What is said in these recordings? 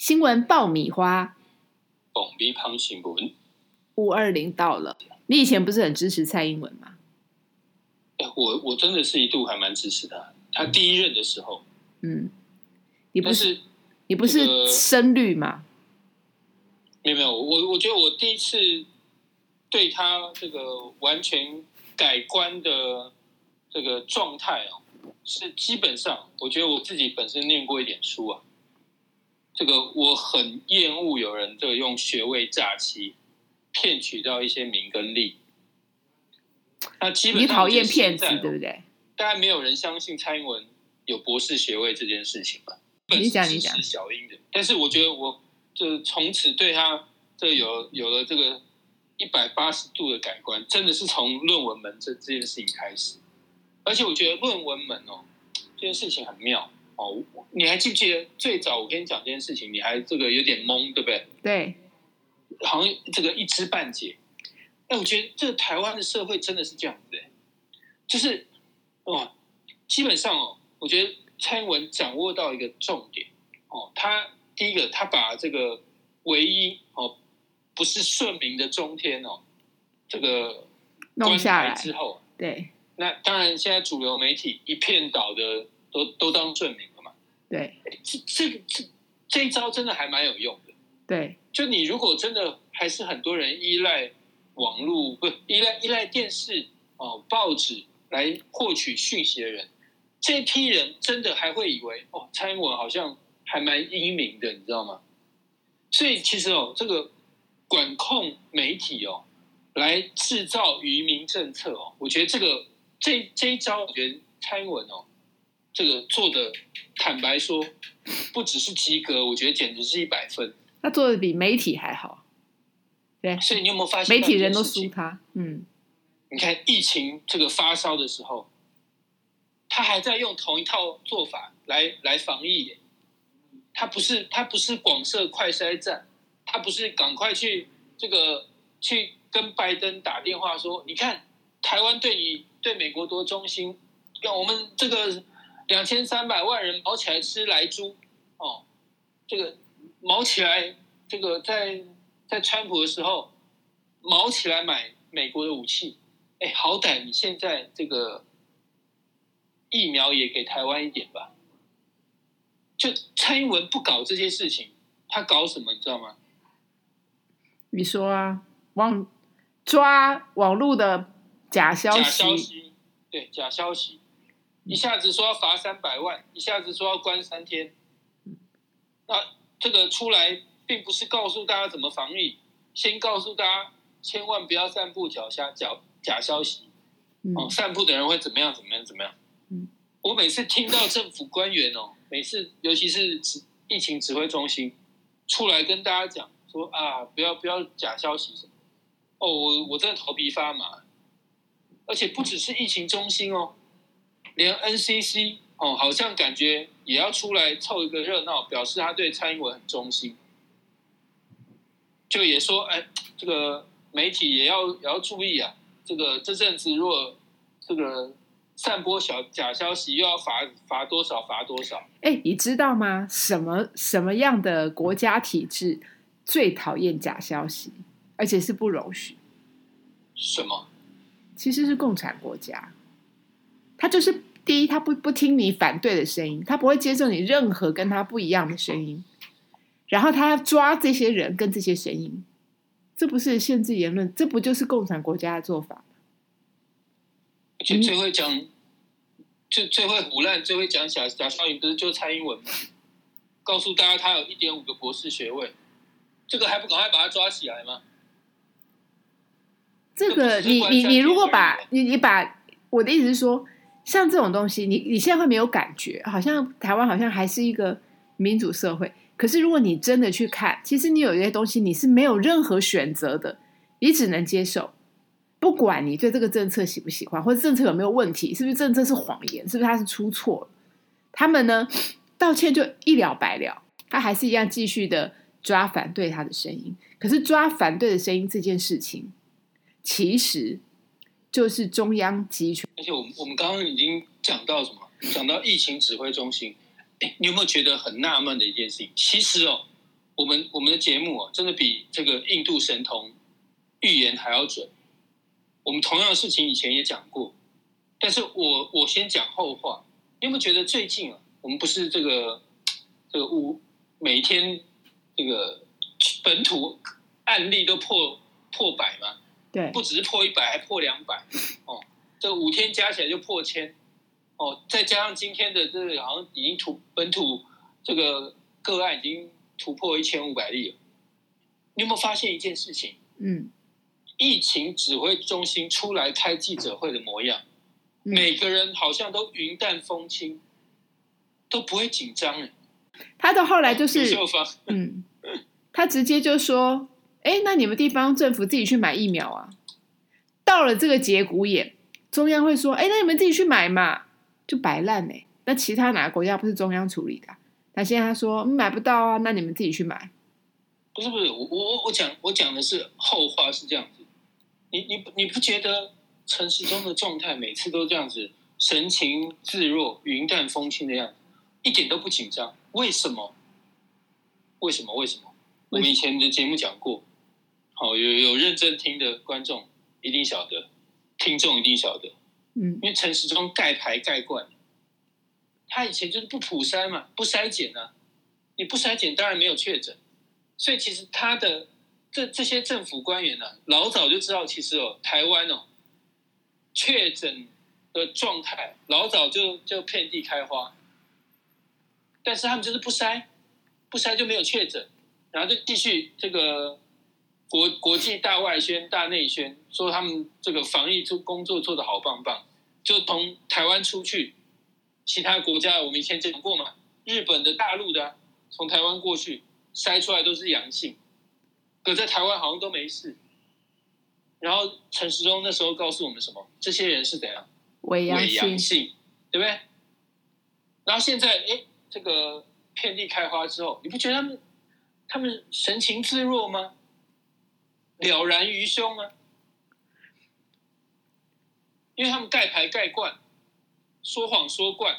新闻爆米花蹦逼胖新闻。五二零到了，你以前不是很支持蔡英文吗？哎，我我真的是一度还蛮支持他。他第一任的时候，嗯，你不是是你不是深绿吗？没有没有，我我觉得我第一次对他这个完全改观的这个状态哦，是基本上我觉得我自己本身念过一点书啊，这个我很厌恶有人这个用学位诈欺，骗取到一些名跟利。那基本上你讨厌骗子对不对？大概没有人相信蔡英文有博士学位这件事情吧？你讲你讲小英的，但是我觉得我就从此对他这有有了这个一百八十度的改观，真的是从论文门这这件事情开始。而且我觉得论文门哦这件事情很妙哦，你还记不记得最早我跟你讲这件事情，你还这个有点懵，对不对？对，好像这个一知半解。哎，我觉得这个台湾的社会真的是这样子的，就是哇，基本上哦，我觉得蔡英文掌握到一个重点哦，他第一个他把这个唯一哦不是顺民的中天哦，这个弄下来之后，对那当然现在主流媒体一片倒的都都当顺民对这这个这这一招真的还蛮有用的。对，就你如果真的还是很多人依赖网络，不依赖依赖电视哦、报纸来获取讯息的人，这批人真的还会以为哦，蔡英文好像还蛮英明的，你知道吗？所以其实哦，这个管控媒体哦，来制造愚民政策哦，我觉得这个这这一招，我觉得蔡英文哦，这个做的坦白说，不只是及格，我觉得简直是一百分。他做的比媒体还好，对，所以你有没有发现媒体人都？输他，嗯，你看疫情这个发烧的时候，他还在用同一套做法来来防疫耶。他不是他不是广设快筛站，他不是赶快去这个去跟拜登打电话说，你看台湾对你对美国多忠心，让我们这个两千三百万人毛起来吃来猪哦，这个毛起来，这个在在川普的时候毛起来买美国的武器，哎，好歹你现在这个疫苗也给台湾一点吧。就蔡英文不搞这些事情，他搞什么？你知道吗？你说啊，网抓网络的假消假，消息，对，假消息，一下子说要罚三百万，一下子说要关三天。那这个出来，并不是告诉大家怎么防疫，先告诉大家千万不要散布假假假假消息。嗯哦，散布的人会怎么样？怎么样？怎么样？嗯，我每次听到政府官员哦，每次尤其是指疫情指挥中心出来跟大家讲说啊，不要不要假消息什么，哦，我我真的头皮发麻，而且不只是疫情中心哦，连 NCC 哦，好像感觉也要出来凑一个热闹，表示他对蔡英文很忠心，就也说，哎，这个媒体也要也要注意啊，这个这阵子如果这个散播小假消息，又要罚罚多少罚多少。哎，你知道吗？什么什么样的国家体制最讨厌假消息，而且是不容许？什么？其实是共产国家，他就是第一，他不不听你反对的声音，他不会接受你任何跟他不一样的声音，然后他要抓这些人跟这些声音，这不是限制言论，这不就是共产国家的做法？而且最会讲，最最会胡乱、最会讲假假消息，不是就蔡英文吗？告诉大家他有一点五个博士学位，这个还不赶快把他抓起来吗？这个你你你如果把你你把我的意思是说，像这种东西，你你现在会没有感觉，好像台湾好像还是一个民主社会。可是如果你真的去看，其实你有一些东西你是没有任何选择的，你只能接受，不管你对这个政策喜不喜欢，或者政策有没有问题，是不是政策是谎言，是不是他是出错，他们呢道歉就一了百了，他还是一样继续的抓反对他的声音。可是抓反对的声音这件事情。其实就是中央集权。而且我们我们刚刚已经讲到什么？讲到疫情指挥中心，你有没有觉得很纳闷的一件事情？其实哦，我们我们的节目啊，真的比这个印度神童预言还要准。我们同样的事情以前也讲过，但是我我先讲后话。你有没有觉得最近啊，我们不是这个这个五每天这个本土案例都破破百吗？对，不只是破一百，还破两百哦。这五天加起来就破千哦，再加上今天的这个好像已经突本土这个个案已经突破一千五百例了。你有没有发现一件事情？嗯，疫情指挥中心出来开记者会的模样，嗯每个人好像都云淡风轻，都不会紧张哎。他到后来就是，嗯，他直接就说：“哎，那你们地方政府自己去买疫苗啊。”到了这个节骨眼，中央会说：“哎，那你们自己去买嘛，就摆烂呢、那其他哪个国家不是中央处理的啊？那现在他说、买不到啊，那你们自己去买。不是不是，我我我讲我讲的是后话是这样子，你你你不觉得陈时中的状态每次都这样子，神情自若、云淡风轻的样子，一点都不紧张？为什么？为什么？为什么？我们以前的节目讲过，好有有认真听的观众一定晓得，听众一定晓得，嗯。因为陈时中盖牌盖惯了，他以前就是不普筛嘛，不筛检啊，你不筛检当然没有确诊，所以其实他的这这些政府官员呢、老早就知道，其实哦，台湾哦，确诊的状态老早就就遍地开花，但是他们就是不筛，不筛就没有确诊，然后就继续这个国国际大外宣、大内宣，说他们这个防疫做工作做得好棒棒，就从台湾出去，其他国家我们以前讲过嘛，日本的、大陆的啊、从台湾过去筛出来都是阳性，可在台湾好像都没事。然后陈时中那时候告诉我们什么？这些人是怎样？伪阳伪阳性，性，对不对？然后现在，哎，这个遍地开花之后，你不觉得他们他们神情自若吗？了然于胸啊，因为他们盖牌盖惯，说谎说惯，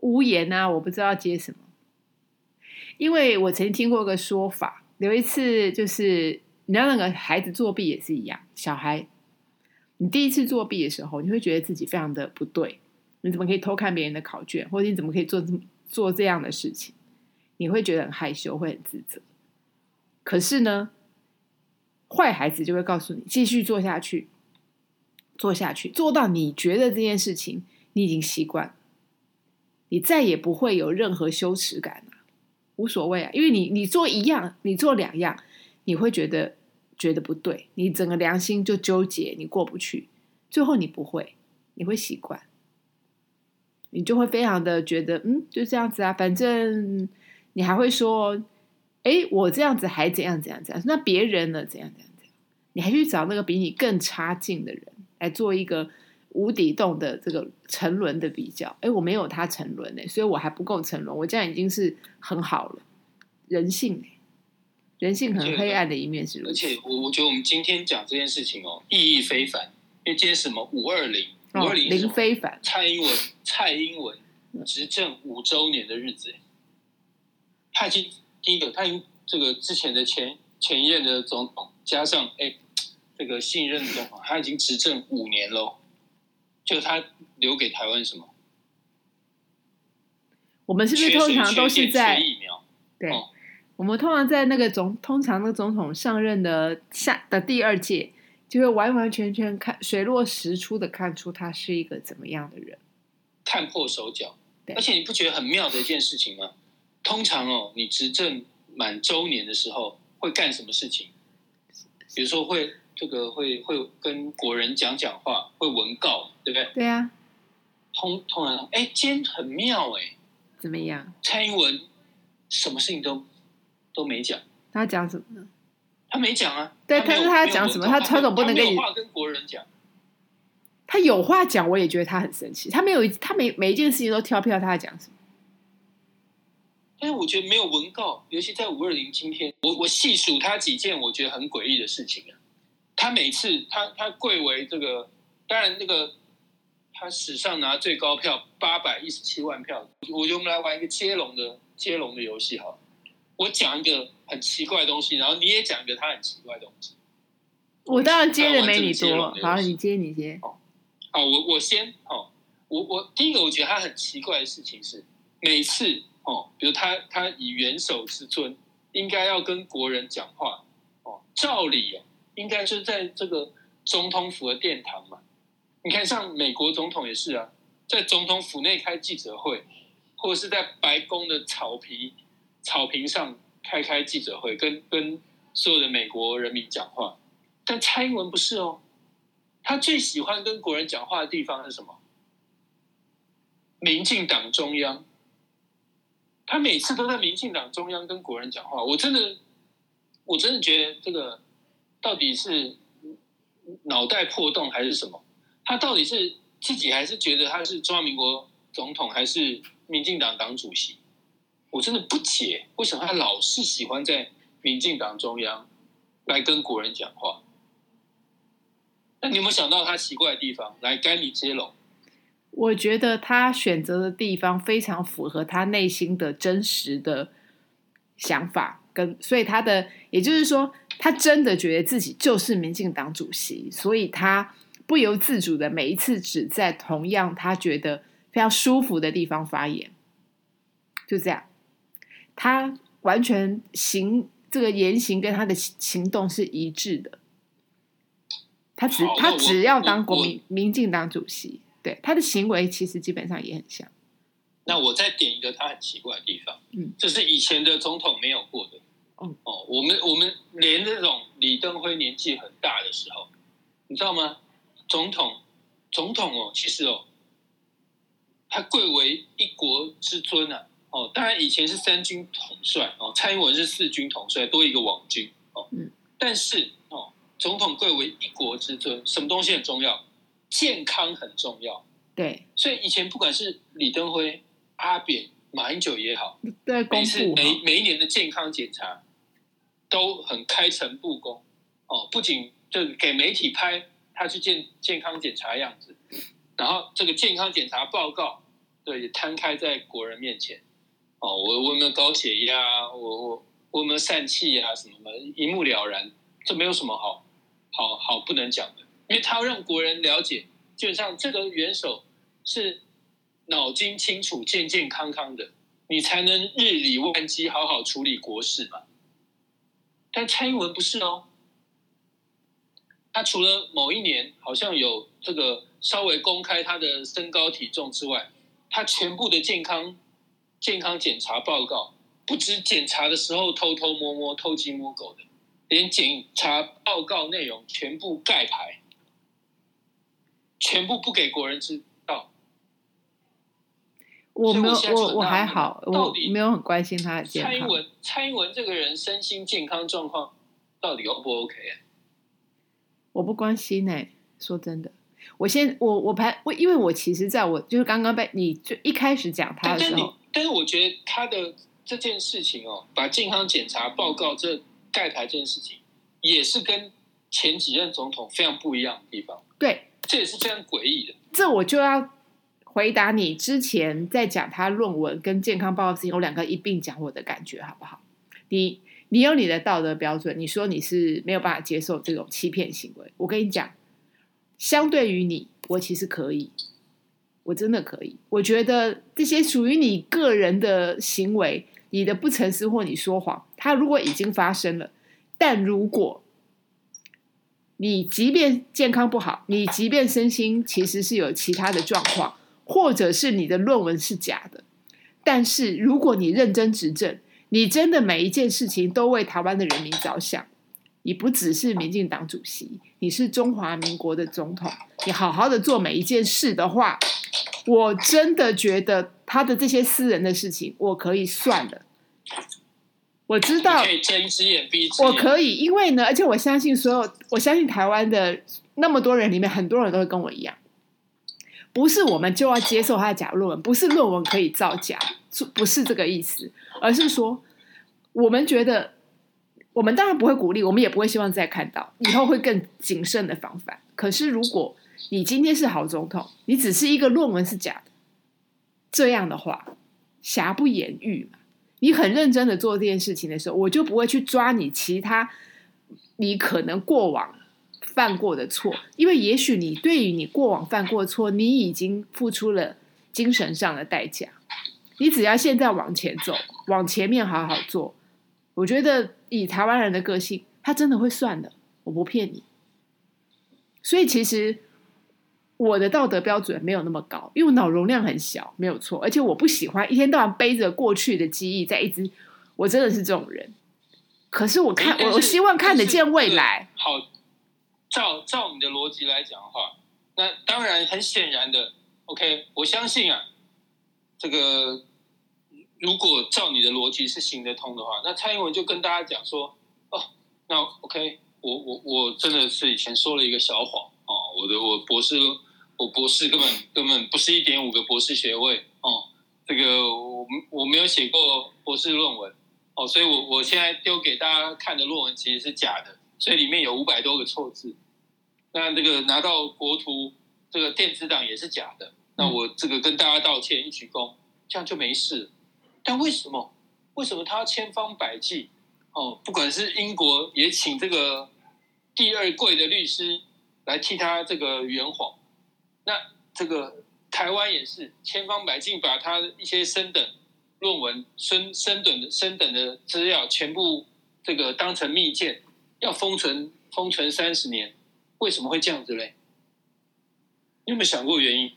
无言啊，我不知道接什么。因为我曾经听过一个说法，有一次就是你知道那个孩子作弊也是一样，小孩，你第一次作弊的时候，你会觉得自己非常的不对，你怎么可以偷看别人的考卷，或者你怎么可以做这么做这样的事情？你会觉得很害羞，会很自责。可是呢，坏孩子就会告诉你继续做下去，做下去，做到你觉得这件事情你已经习惯。你再也不会有任何羞耻感了、无所谓啊，因为你你做一样，你做两样，你会觉得觉得不对，你整个良心就纠结，你过不去，最后你不会，你会习惯，你就会非常的觉得，嗯，就这样子啊，反正你还会说，哎，我这样子还怎样怎样怎样，那别人呢怎样怎样怎样，你还去找那个比你更差劲的人来做一个。无底洞的这个沉沦的比较，哎，我没有他沉沦呢，所以我还不够沉沦，我这样已经是很好了。人性哎，人性很黑暗的一面是如而。且我我觉得我们今天讲这件事情哦，意义非凡，因为今天什么五二零，五哦，二零林非凡，蔡英文蔡英文执政五周年的日子，他已经第一个，他这个之前的前前一任的总统，加上哎这个新任的总统，他已经执政五年喽。就他留给台湾什么？我们是不是通常都是在疫苗？对哦？我们通常在那个总，通常那个总统上任的下的第二届，就会完完全全看水落石出的看出他是一个怎么样的人。看破手脚。而且你不觉得很妙的一件事情吗？通常哦，你执政满周年的时候会干什么事情？比如说会这个会会跟国人讲讲话，会文告，对不对？对啊，通通常，哎，今天很妙哎，怎么样？蔡英文什么事情都都没讲，他讲什么呢？他没讲啊。对但是他讲什么他他总不能跟你话跟国人讲。他有话讲，我也觉得他很生气。他没有，他每每一件事情都挑票，他在讲什么？但是我觉得没有文告，尤其在五二零今天，我我细数他几件我觉得很诡异的事情啊。他每次他他贵为这个，当然那个他史上拿最高票八百一十七万票，我觉得我们来玩一个接龙的接龙的游戏好了。我讲一个很奇怪的东西，然后你也讲一个他很奇怪的东西。我当然接的没你多，好，你接你接。好，我我先哦，我我第一个我觉得他很奇怪的事情是，每次哦，比如他他以元首之尊，应该要跟国人讲话哦，照理哦，应该是在这个总统府的殿堂嘛。你看，像美国总统也是啊，在总统府内开记者会，或者是在白宫的草皮草坪上开开记者会，跟跟所有的美国人民讲话。但蔡英文不是哦，他最喜欢跟国人讲话的地方是什么？民进党中央。他每次都在民进党中央跟国人讲话，我真的，我真的觉得这个到底是脑袋破洞还是什么？他到底是自己还是觉得他是中华民国总统，还是民进党党主席？我真的不解，为什么他老是喜欢在民进党中央来跟国人讲话？那你有没有想到他奇怪的地方？来，该你接龙。我觉得他选择的地方非常符合他内心的真实的想法，跟所以他的，也就是说，他真的觉得自己就是民进党主席，所以他不由自主的每一次只在同样他觉得非常舒服的地方发言，就这样，他完全行这个言行跟他的行行动是一致的。他只他只要当国民民进党主席，对他的行为其实基本上也很像。那我再点一个他很奇怪的地方，嗯，这是以前的总统没有过的。嗯哦，我们我们连这种李登辉年纪很大的时候，你知道吗？总统总统哦，其实哦，他贵为一国之尊啊。哦，当然以前是三军统帅哦，蔡英文是四军统帅，多一个网军哦。嗯，但是哦，总统贵为一国之尊，什么东西很重要？健康很重要。对所以以前不管是李登辉、阿扁、马英九也好，对，公每次每每一年的健康检查都很开诚布公哦，不仅就给媒体拍他去健健康检查的样子，然后这个健康检查报告对也摊开在国人面前哦，我我有没有高血压？我我我有没有疝气啊？什么的，一目了然，这没有什么好好好不能讲的，因为他要让国人了解，基本上这个元首是脑筋清楚、健健康康的，你才能日理万机，好好处理国事嘛。但蔡英文不是哦，他除了某一年好像有这个稍微公开他的身高体重之外，他全部的健康健康检查报告，不止检查的时候偷偷摸摸、偷鸡摸狗的，连检查报告内容全部盖牌，全部不给国人知道。我没有我我还好，我没有很关心他的健康。蔡英文，蔡英文这个人身心健康状况到底 O 不 OK 啊？我不关心哎、说真的，我先我我排我，因为我其实在我就是刚刚被你就一开始讲他的时候，，但是我觉得他的这件事情哦，把健康检查报告这盖牌这件事情，也是跟前几任总统非常不一样的地方，对，这也是非常诡异的。这我就要回答你之前在讲他论文跟健康报告事情，我两个一并讲我的感觉好不好？你你有你的道德标准，你说你是没有办法接受这种欺骗行为，我跟你讲，相对于你，我其实可以，我真的可以。我觉得这些属于你个人的行为，你的不诚实或你说谎，它如果已经发生了，但如果你即便健康不好，你即便身心其实是有其他的状况，或者是你的论文是假的，但是如果你认真执政，你真的每一件事情都为台湾的人民着想，你不只是民进党主席，你是中华民国的总统，你好好的做每一件事的话，我真的觉得他的这些私人的事情，我可以算了。我知道可以睁一只眼闭一只眼。我可以，因为呢，而且我相信所有，我相信台湾的那么多人里面，很多人都会跟我一样，不是我们就要接受他的假论文，不是论文可以造假，不是这个意思，而是说我们觉得，我们当然不会鼓励，我们也不会希望再看到，以后会更谨慎的防范。可是如果你今天是好总统，你只是一个论文是假的，这样的话，瑕不掩瑜嘛。你很认真的做这件事情的时候，我就不会去抓你其他你可能过往犯过的错，因为也许你对于你过往犯过错，你已经付出了精神上的代价。你只要现在往前走，往前面好好做，我觉得以台湾人的个性，他真的会算的，我不骗你。所以其实我的道德标准没有那么高，因为我脑容量很小，没有错。而且我不喜欢一天到晚背着过去的记忆在一直，我真的是这种人。可是我看，我我希望看得见未来。好，照照你的逻辑来讲的话，那当然很显然的，OK，我相信啊，这个如果照你的逻辑是行得通的话，那蔡英文就跟大家讲说，哦，那 OK。我我我真的是以前说了一个小谎哦，我的我博士我博士根本根本不是一点五个博士学位哦，这个我我没有写过博士论文哦，所以我我现在丢给大家看的论文其实是假的，所以里面有五百多个错字。那这个拿到国图这个电子档也是假的，那我这个跟大家道歉一鞠躬，这样就没事。但为什么为什么他千方百计？哦，不管是英国也请这个第二贵的律师来替他这个圆谎，那这个台湾也是千方百计把他一些升等论文、升升等的升等的资料全部这个当成密件，要封存封存三十年，为什么会这样子嘞？你有没有想过原因？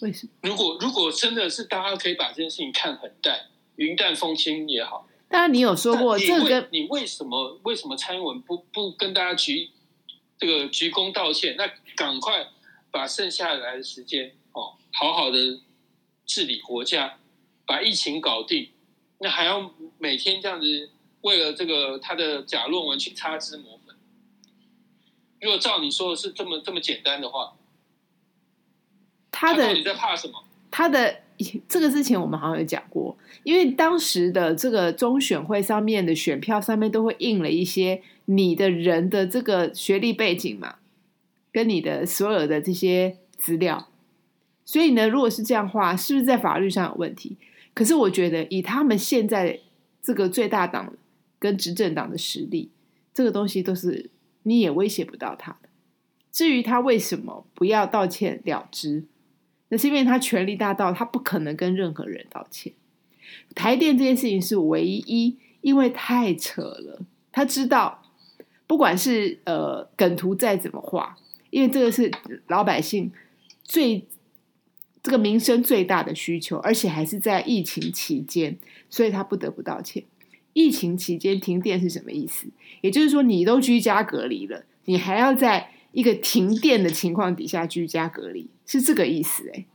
为什么？如果如果真的是大家可以把这件事情看很淡，云淡风轻也好。当然，你有说过这个，你为什么为什么蔡英文不不跟大家鞠这个鞠躬道歉？那赶快把剩下来的时间哦，好好的治理国家，把疫情搞定。那还要每天这样子为了这个他的假论文去擦脂抹粉？如果照你说的是这么这么简单的话，他的你在怕什么？他的。这个之前我们好像有讲过，因为当时的这个中选会上面的选票上面都会印了一些你的人的这个学历背景嘛，跟你的所有的这些资料，所以呢，如果是这样话，是不是在法律上有问题？可是我觉得以他们现在这个最大党跟执政党的实力，这个东西都是你也威胁不到他的。至于他为什么不要道歉了之？那是因为他权力大到他不可能跟任何人道歉。台电这件事情是唯一，因为太扯了。他知道，不管是呃梗图再怎么画，因为这个是老百姓最这个民生最大的需求，而且还是在疫情期间，所以他不得不道歉。疫情期间停电是什么意思？也就是说，你都居家隔离了，你还要在。一个停电的情况底下居家隔离是这个意思哎，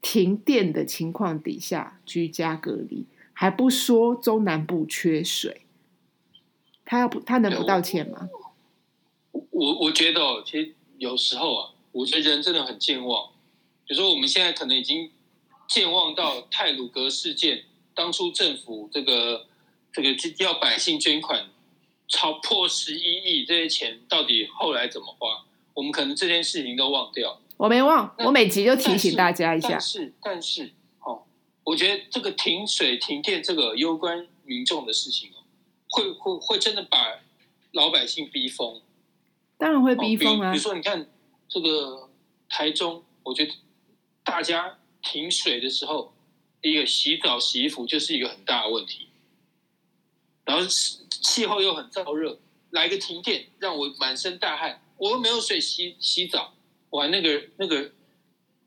停电的情况底下居家隔离还不说中南部缺水，他要不他能不道歉吗？我我觉得哦其实有时候啊，我觉得人真的很健忘。比如说我们现在可能已经健忘到泰鲁格事件，当初政府这个这个要百姓捐款。超破十一亿，这些钱到底后来怎么花？我们可能这件事情都忘掉。我没忘，我每集就提醒大家一下。但是，但是，哦，我觉得这个停水停电这个攸关民众的事情哦，会会会真的把老百姓逼疯。当然会逼疯啊！比如说，你看这个台中，我觉得大家停水的时候，一个洗澡洗衣服就是一个很大的问题，然后是。气候又很燥热，来个停电，让我满身大汗，我又没有水洗洗澡，哇，那个那个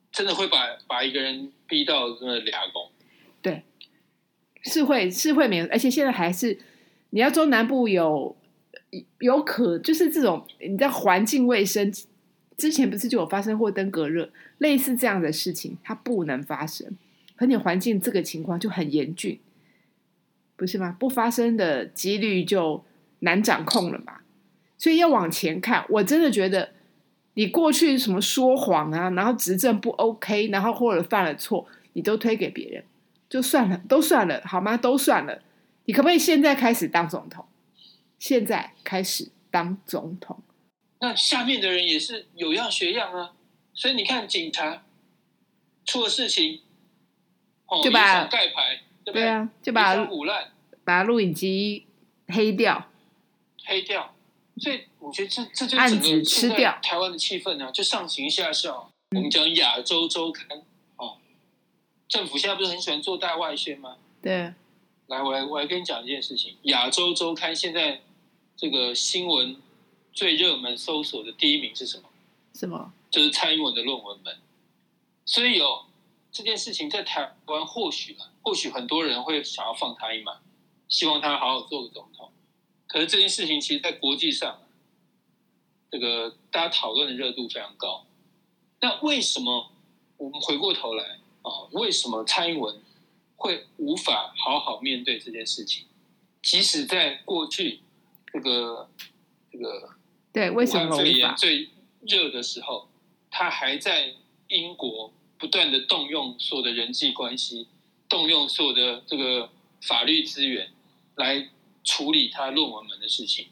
真的会把把一个人逼到真的俩工。对，是会是会没有，而且现在还是你要中南部有有可就是这种你在环境卫生之前不是就有发生过登革热类似这样的事情，它不能发生，可你环境这个情况就很严峻。不是吗？不发生的几率就难掌控了嘛。所以要往前看，我真的觉得你过去什么说谎啊，然后执政不 OK，然后或者犯了错，你都推给别人，就算了，都算了，好吗？都算了。你可不可以现在开始当总统？现在开始当总统。那下面的人也是有样学样啊。所以你看，警察出了事情，哦，就把盖牌，对不对啊，就就把腐烂把录影机黑掉。黑掉。所以我觉得这这就案整个吃掉台湾的气氛呢、就上行下效。嗯我们讲亚洲周刊哦，政府现在不是很喜欢做大外宣吗？对，来，我来我来跟你讲一件事情。亚洲周刊现在这个新闻最热门搜索的第一名是什么？什么？就是蔡英文的论文门。所以有这件事情在台湾或许啊，或许很多人会想要放他一马，希望他好好做个总统。可是这件事情其实，在国际上啊，这个大家讨论的热度非常高。那为什么我们回过头来啊？为什么蔡英文会无法好好面对这件事情？即使在过去这个这个对，为什么武汉肺？炎最热的时候，他还在英国不断的动用所有的人际关系，动用所有的这个法律资源来处理他论文门的事情。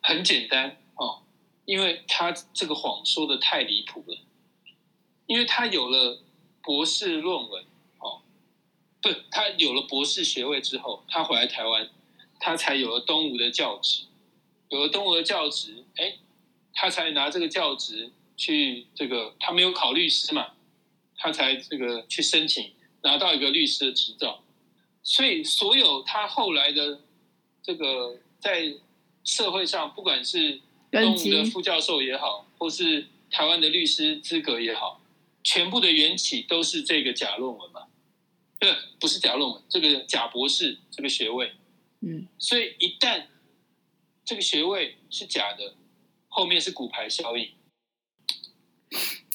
很简单哦，因为他这个谎说的太离谱了，因为他有了博士论文哦，不，他有了博士学位之后，他回来台湾，他才有了东吴的教职。有了东吴的教职，哎，他才拿这个教职去这个，他没有考律师嘛，他才这个去申请拿到一个律师的执照，所以所有他后来的这个在社会上，不管是东根吴的副教授也好，或是台湾的律师资格也好，全部的缘起都是这个假论文嘛，不不是假论文，这个假博士这个学位，嗯，所以一旦这个学位是假的，后面是骨牌效应。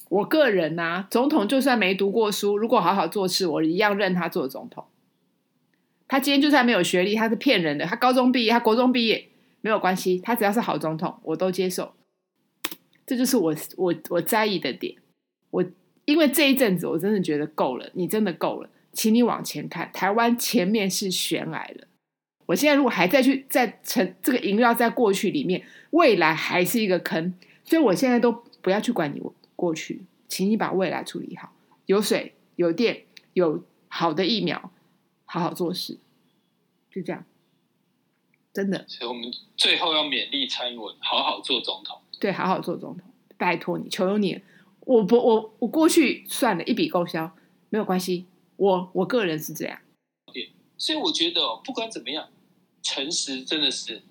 我个人呐、总统就算没读过书，如果好好做事，我一样认他做总统。他今天就算没有学历，他是骗人的。他高中毕业，他国中毕业没有关系，他只要是好总统，我都接受。这就是我我我在意的点。我因为这一阵子我真的觉得够了，你真的够了，请你往前看，台湾前面是悬崖了。我现在如果还再去再沉这个萦绕在过去里面，未来还是一个坑，所以我现在都不要去管你过去，请你把未来处理好，有水有电有好的疫苗，好好做事，就这样，真的所以我们最后要勉励蔡英文好好做总统。对，好好做总统，拜托你，求求你，我不我我过去算了一笔勾销，没有关系，我我个人是这样，所以我觉得、哦，不管怎么样，诚实真的是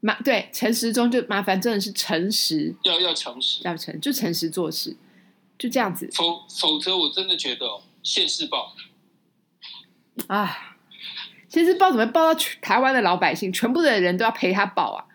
麻对诚实中就麻烦真的是诚实要要诚实，要诚就诚实做事，就这样子否否则我真的觉得、哦，现世报啊。其实报怎么会报到全台湾的老百姓，全部的人都要陪他报啊？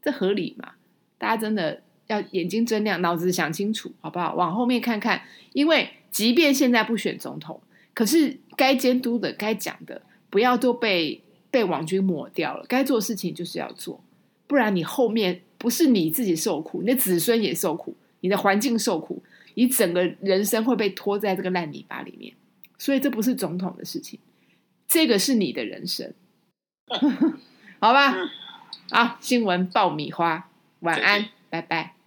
这合理吗？大家真的要眼睛睁亮，脑子想清楚，好不好？往后面看看，因为即便现在不选总统，可是该监督的、该讲的，不要都被被网军抹掉了。该做的事情就是要做，不然你后面不是你自己受苦，你的子孙也受苦，你的环境受苦，你整个人生会被拖在这个烂泥巴里面。所以这不是总统的事情，这个是你的人生，好吧？好，新闻爆米花，晚安，拜拜。